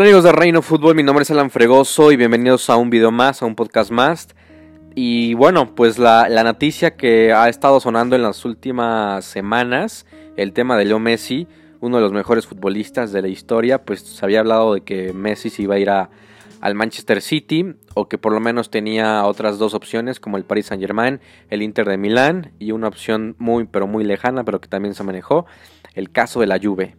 Hola amigos de Reino Fútbol, mi nombre es Alan Fregoso y bienvenidos a un video más, a un podcast más. Y bueno, pues la, noticia que ha estado sonando en las últimas semanas, el tema de Leo Messi, uno de los mejores futbolistas de la historia, pues se había hablado de que Messi se iba a ir al Manchester City o que por lo menos tenía otras dos opciones como el Paris Saint Germain, el Inter de Milán y una opción muy pero muy lejana pero que también se manejó, el caso de la Juve.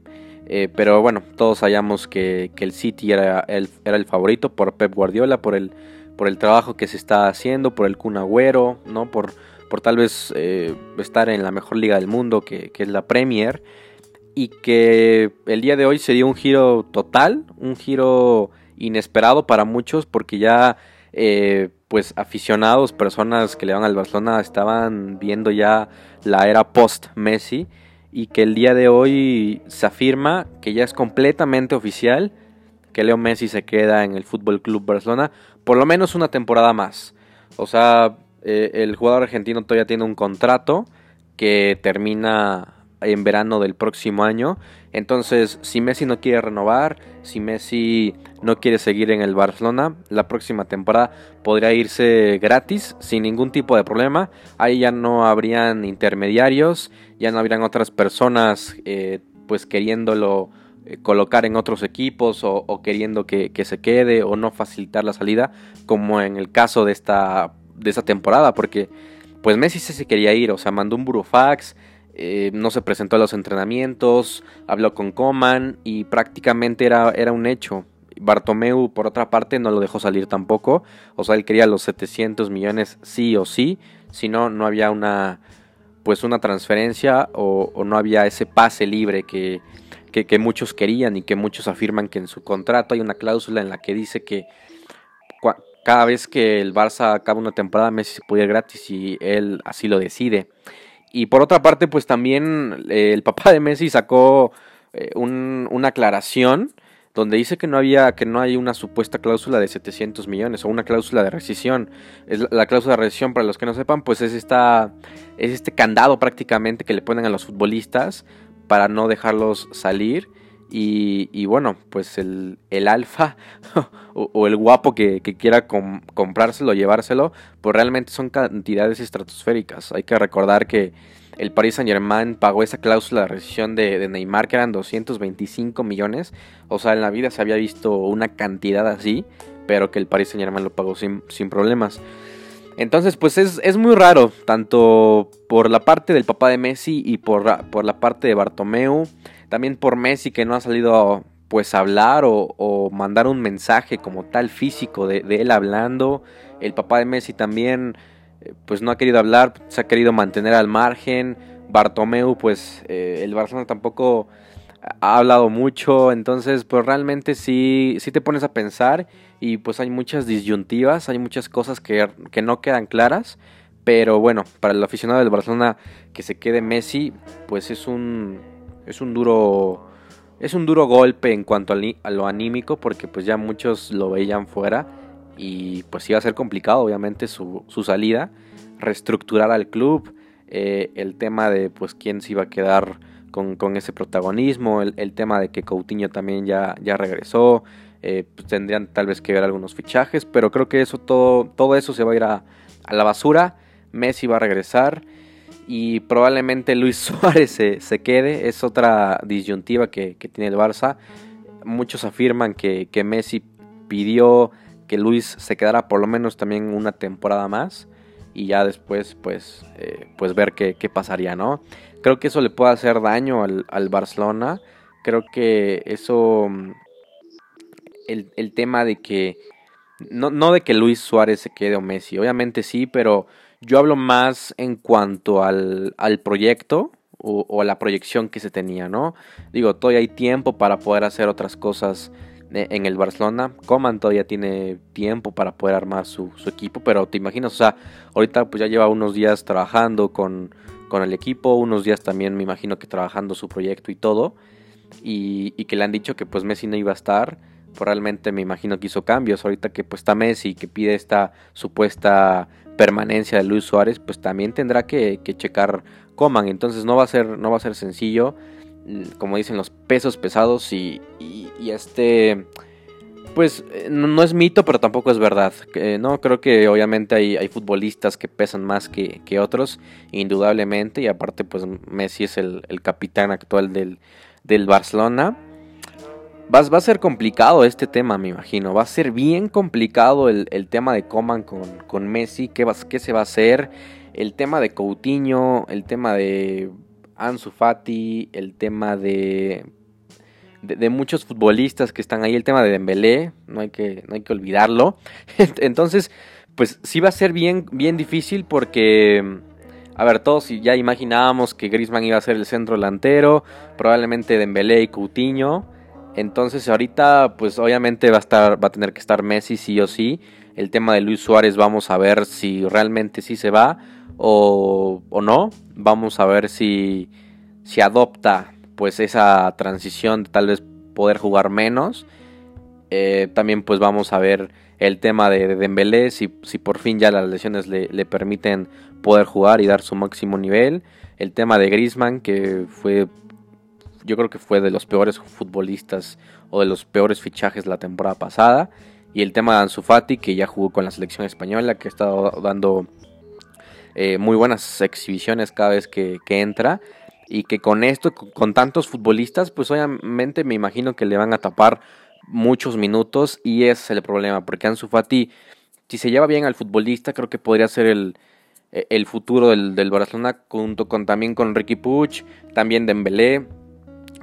Eh, pero bueno, todos sabíamos que, el City era el, era el, favorito por Pep Guardiola, por el, por el trabajo que se está haciendo, por el Kun Agüero, ¿no? por, por tal vez eh, estar en la mejor liga del mundo, que, es la Premier. Y que el día de hoy sería un giro total, un giro inesperado para muchos, porque ya eh, pues aficionados, personas que le van al Barcelona, estaban viendo ya la era post-Messi y que el día de hoy se afirma que ya es completamente oficial que Leo Messi se queda en el Fútbol Club Barcelona por lo menos una temporada más. O sea, eh, el jugador argentino todavía tiene un contrato que termina en verano del próximo año. Entonces, si Messi no quiere renovar, si Messi no quiere seguir en el Barcelona, la próxima temporada podría irse gratis, sin ningún tipo de problema. Ahí ya no habrían intermediarios, ya no habrían otras personas eh, pues queriéndolo eh, colocar en otros equipos o, queriendo que, se quede o no facilitar la salida, como en el caso de esta, de esta temporada, porque pues Messi se quería ir, o sea, mandó un burofax, eh, no se presentó a los entrenamientos, habló con Coman y prácticamente era, era un hecho. Bartomeu, por otra parte, no lo dejó salir tampoco. O sea, él quería los 700 millones sí o sí. Si no, no había una, pues una transferencia o, no había ese pase libre que, que, muchos querían y que muchos afirman que en su contrato hay una cláusula en la que dice que cada vez que el Barça acaba una temporada, Messi se puede ir gratis y él así lo decide. Y por otra parte, pues también eh, el papá de Messi sacó eh, una aclaración donde dice que no había que no hay una supuesta cláusula de 700 millones o una cláusula de rescisión. Es la, cláusula de rescisión para los que no sepan, pues es esta es este candado prácticamente que le ponen a los futbolistas para no dejarlos salir y, bueno, pues el, el alfa o, el guapo que, quiera comprárselo, llevárselo, pues realmente son cantidades estratosféricas. Hay que recordar que el Paris Saint Germain pagó esa cláusula de rescisión de, Neymar, que eran 225 millones. O sea, en la vida se había visto una cantidad así, pero que el Paris Saint Germain lo pagó sin, sin problemas. Entonces, pues es, es, muy raro, tanto por la parte del papá de Messi y por, por la parte de Bartomeu. También por Messi que no ha salido pues hablar o, mandar un mensaje como tal físico de, él hablando. El papá de Messi también eh, pues no ha querido hablar, se ha querido mantener al margen. Bartomeu pues eh, el Barcelona tampoco ha hablado mucho, entonces pues realmente sí, sí te pones a pensar y pues hay muchas disyuntivas, hay muchas cosas que, que no quedan claras, pero bueno, para el aficionado del Barcelona que se quede Messi pues es un, es un duro es un duro golpe en cuanto a lo anímico porque pues ya muchos lo veían fuera y pues iba a ser complicado obviamente su, salida reestructurar al club eh, el tema de pues quién se iba a quedar con, ese protagonismo el, tema de que Coutinho también ya, ya regresó eh, pues tendrían tal vez que ver algunos fichajes pero creo que eso todo todo eso se va a ir a, a la basura. Messi va a regresar y probablemente Luis Suárez se, quede. Es otra disyuntiva que, tiene el Barça. Muchos afirman que, Messi pidió que Luis se quedara por lo menos también una temporada más y ya después pues, eh, pues ver qué, pasaría, ¿no? Creo que eso le puede hacer daño al, Barcelona. Creo que eso, el, el tema de que, no, no de que Luis Suárez se quede o Messi, obviamente sí, pero yo hablo más en cuanto al, proyecto o, a la proyección que se tenía, ¿no? Digo, todavía hay tiempo para poder hacer otras cosas en el Barcelona. Coman todavía tiene tiempo para poder armar su, equipo, pero te imaginas, o sea, ahorita pues ya lleva unos días trabajando con, el equipo, unos días también me imagino que trabajando su proyecto y todo, y, y que le han dicho que pues Messi no iba a estar pues realmente me imagino que hizo cambios. Ahorita que pues está Messi que pide esta supuesta permanencia de Luis Suárez, pues también tendrá que, checar Coman. Entonces no va a ser, no va a ser sencillo. Como dicen los pesos pesados y, y, este Pues eh, no es mito, pero tampoco es verdad. no creo que obviamente hay, hay futbolistas que pesan más que, otros, indudablemente. Y aparte, pues Messi es el, capitán actual del, del Barcelona. Va, a ser complicado este tema, me imagino. Va a ser bien complicado el, tema de Coman con, con Messi. ¿Qué, va, ¿Qué se va a hacer? El tema de Coutinho, el tema de Ansu Fati, el tema de de, muchos futbolistas que están ahí, el tema de Dembélé, no hay que, no hay que olvidarlo. Entonces, pues sí va a ser bien, bien difícil porque, a ver, todos ya imaginábamos que Griezmann iba a ser el centro delantero, probablemente Dembélé y Coutinho. Entonces ahorita, pues obviamente va a estar, va a tener que estar Messi sí o sí. El tema de Luis Suárez, vamos a ver si realmente sí se va o, o no. Vamos a ver si, si adopta pues esa transición de tal vez poder jugar menos. Eh, también pues vamos a ver el tema de, Dembélé, si, si, por fin ya las lesiones le, permiten poder jugar y dar su máximo nivel. El tema de Griezmann, que fue, yo creo que fue de los peores futbolistas o de los peores fichajes la temporada pasada. Y el tema de Ansu Fati, que ya jugó con la selección española, que ha estado dando eh, muy buenas exhibiciones cada vez que, que entra y que con esto, con tantos futbolistas, pues obviamente me imagino que le van a tapar muchos minutos y ese es el problema, porque Ansu Fati, si se lleva bien al futbolista, creo que podría ser el, e, el futuro del, del Barcelona junto con también con Ricky Puch, también Dembélé.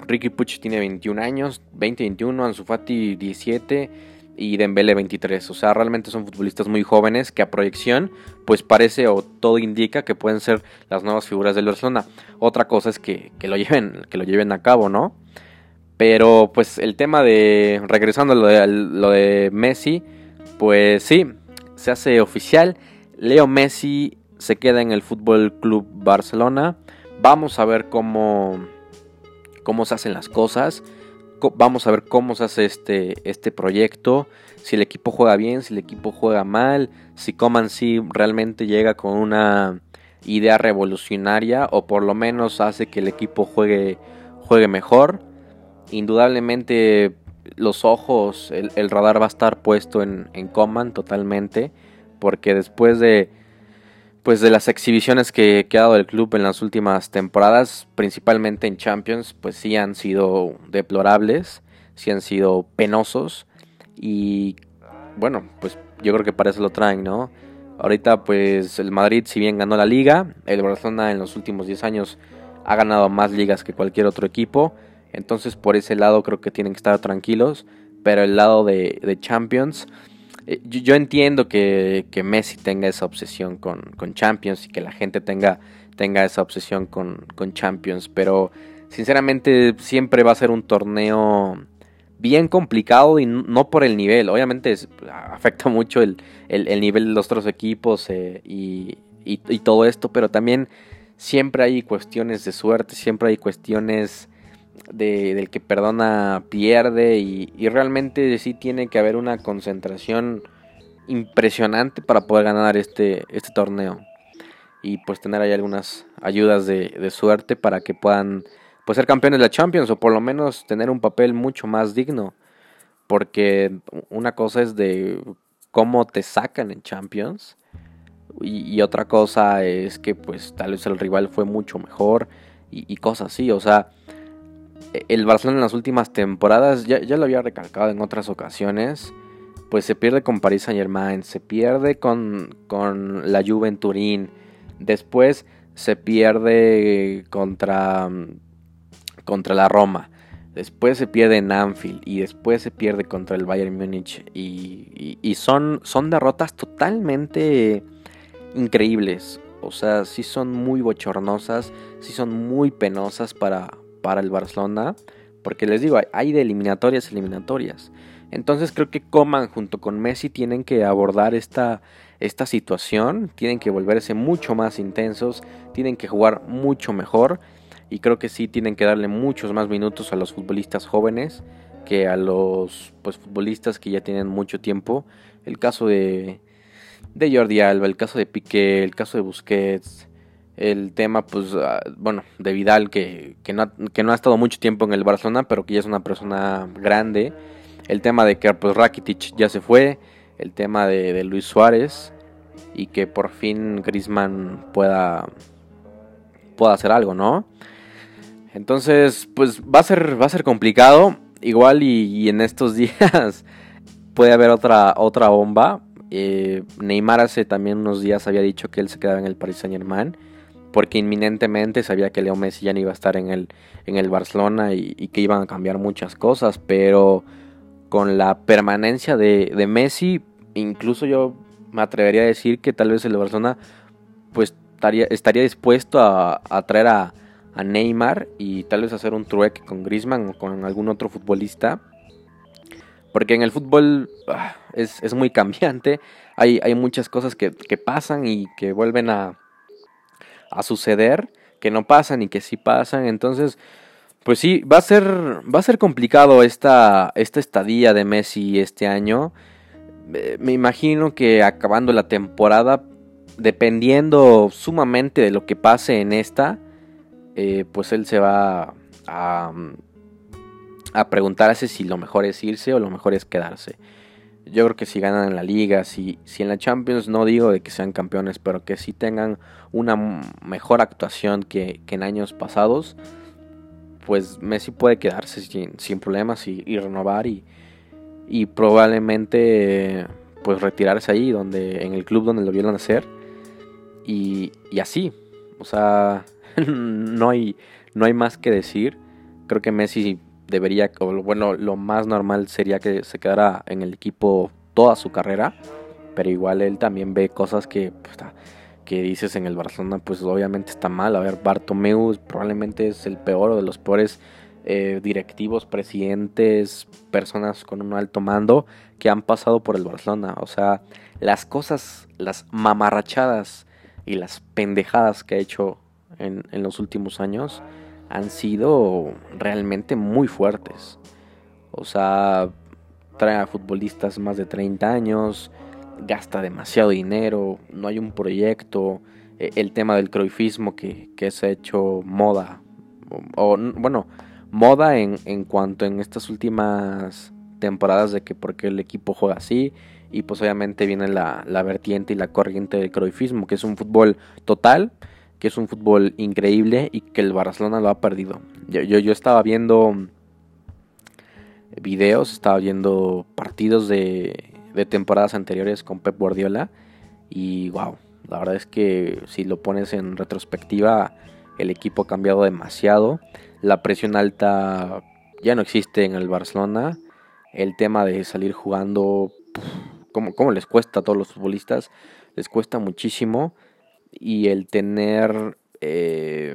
Ricky Puch tiene 21 años, 20, 21, Ansu Fati 17 y Dembele 23. O sea, realmente son futbolistas muy jóvenes que a proyección pues parece o todo indica que pueden ser las nuevas figuras del Barcelona. Otra cosa es que, lo, lleven, que lo lleven a cabo, ¿no? Pero pues el tema de, regresando a lo de, lo de Messi, pues sí, se hace oficial. Leo Messi se queda en el Fútbol Club Barcelona. Vamos a ver cómo, cómo se hacen las cosas vamos a ver cómo se hace este, este proyecto, si el equipo juega bien, si el equipo juega mal, si Coman sí realmente llega con una idea revolucionaria o por lo menos hace que el equipo juegue, juegue mejor. Indudablemente los ojos, el, radar va a estar puesto en, en Coman totalmente, porque después de pues de las exhibiciones que, ha dado el club en las últimas temporadas, principalmente en Champions, pues sí han sido deplorables, sí han sido penosos y bueno, pues yo creo que para eso lo traen, ¿no? Ahorita pues el Madrid si bien ganó la liga, el Barcelona en los últimos 10 años ha ganado más ligas que cualquier otro equipo, entonces por ese lado creo que tienen que estar tranquilos, pero el lado de Champions eh, yo, entiendo que, Messi tenga esa obsesión con, Champions y que la gente tenga, tenga esa obsesión con, Champions, pero sinceramente siempre va a ser un torneo bien complicado y no por el nivel. Obviamente afecta mucho el, nivel de los otros equipos eh, y, todo esto, pero también siempre hay cuestiones de suerte, siempre hay cuestiones del que perdona pierde y, realmente sí tiene que haber una concentración impresionante para poder ganar este, este torneo. Y pues tener ahí algunas ayudas de, suerte para que puedan pues ser campeones de la Champions o por lo menos tener un papel mucho más digno. Porque una cosa es de cómo te sacan en Champions y, y otra cosa es que pues tal vez el rival fue mucho mejor y, y cosas así. O sea el Barcelona en las últimas temporadas, ya, lo había recalcado en otras ocasiones, pues se pierde con Paris Saint Germain, se pierde con, con la Juve en Turín, después se pierde contra, contra la Roma, después se pierde en Anfield y después se pierde contra el Bayern Múnich y, y, son, son derrotas totalmente increíbles. O sea, sí son muy bochornosas, sí son muy penosas para, para el Barcelona, porque les digo, hay de eliminatorias eliminatorias. Entonces creo que Coman junto con Messi tienen que abordar esta, esta situación, tienen que volverse mucho más intensos, tienen que jugar mucho mejor y creo que sí tienen que darle muchos más minutos a los futbolistas jóvenes que a los pues, futbolistas que ya tienen mucho tiempo. El caso de, de Jordi Alba, el caso de Piqué, el caso de Busquets, el tema, pues, ah, bueno, de Vidal, que, que, no, que no ha estado mucho tiempo en el Barcelona, pero que ya es una persona grande. el tema de que pues, Rakitic ya se fue, el tema de, Luis Suárez y que por fin Griezmann pueda, pueda hacer algo, ¿no? Entonces, pues va a ser, va a ser complicado. Igual y, en estos días puede haber otra, otra bomba. Eh, Neymar hace también unos días había dicho que él se quedaba en el Paris Saint Germain. Porque inminentemente sabía que Leo Messi ya no iba a estar en el, en el Barcelona y, que iban a cambiar muchas cosas. Pero con la permanencia de, de, Messi, incluso yo me atrevería a decir que tal vez el Barcelona pues estaría, estaría dispuesto a, a traer a, a, Neymar y tal vez hacer un trueque con Griezmann o con algún otro futbolista. Porque en el fútbol ah, es, es, muy cambiante, hay, hay muchas cosas que, que, pasan y que vuelven a, a suceder, que no pasan y que sí pasan, entonces pues sí, va a ser, va a ser complicado esta, esta estadía de Messi este año. Eh, me imagino que acabando la temporada, dependiendo sumamente de lo que pase en esta, eh, pues él se va a, a preguntarse si lo mejor es irse o lo mejor es quedarse. Yo creo que si ganan en la liga, si, si en la Champions no digo de que sean campeones, pero que si tengan una mejor actuación que, en años pasados, pues Messi puede quedarse sin, problemas y, renovar y, probablemente pues retirarse ahí donde en el club donde lo vieron hacer. Y, así o sea no hay no hay más que decir. Creo que Messi debería bueno lo más normal sería que se quedara en el equipo toda su carrera pero igual él también ve cosas que que dices en el Barcelona, pues obviamente está mal. A ver, Bartomeu probablemente es el peor o de los peores eh, directivos, presidentes, personas con un alto mando que han pasado por el Barcelona. O sea, las cosas, las mamarrachadas y las pendejadas que ha hecho en, en los últimos años han sido realmente muy fuertes. O sea, trae a futbolistas más de 30 años, gasta demasiado dinero, no hay un proyecto, e, el tema del croifismo que, que se ha hecho moda, o, bueno, moda en, en, cuanto en estas últimas temporadas de que porque el equipo juega así, y pues obviamente viene la, la vertiente y la corriente del croifismo, que es un fútbol total, que es un fútbol increíble y que el Barcelona lo ha perdido. Yo, yo, yo estaba viendo videos, estaba viendo partidos de, de temporadas anteriores con Pep Guardiola. Y wow, la verdad es que si lo pones en retrospectiva, el equipo ha cambiado demasiado. La presión alta ya no existe en el Barcelona. El tema de salir jugando, como, les cuesta a todos los futbolistas? Les cuesta muchísimo. Y el tener eh,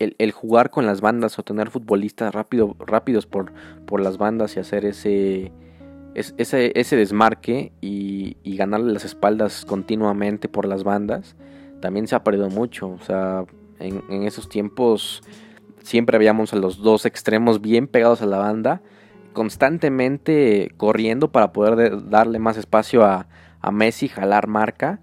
el, jugar con las bandas o tener futbolistas rápido, rápidos por, por las bandas y hacer ese, ese, desmarque y, y, ganarle las espaldas continuamente por las bandas, también se ha perdido mucho. O sea, en, esos tiempos siempre habíamos a los dos extremos bien pegados a la banda, constantemente corriendo para poder darle más espacio a, a Messi, jalar marca.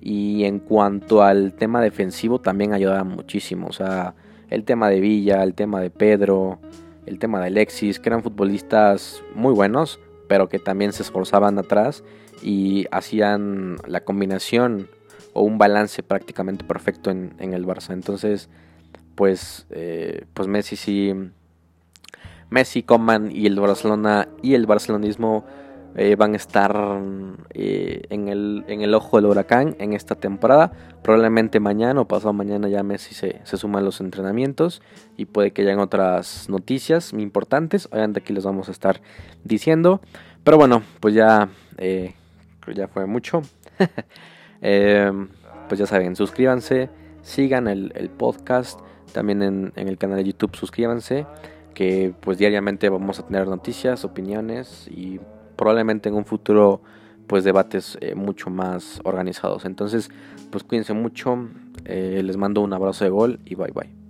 Y en cuanto al tema defensivo también ayudaba muchísimo. O sea, el tema de Villa, el tema de Pedro, el tema de Alexis, que eran futbolistas muy buenos, pero que también se esforzaban atrás y hacían la combinación o un balance prácticamente perfecto en, el Barça. Entonces, pues, eh, pues Messi sí, Messi, Coman y el Barcelona y el barcelonismo eh, van a estar eh, en, el, en el ojo del huracán en esta temporada. Probablemente mañana o pasado mañana ya Messi se, se suma a los entrenamientos y puede que hayan otras noticias importantes. Obviamente aquí les vamos a estar diciendo. Pero bueno, pues ya, eh, ya fue mucho. pues ya saben, suscríbanse, sigan el, el podcast. También en, en el canal de YouTube suscríbanse que pues diariamente vamos a tener noticias, opiniones y probablemente en un futuro pues debates eh, mucho más organizados. Entonces pues cuídense mucho, eh, les mando un abrazo de gol y bye bye.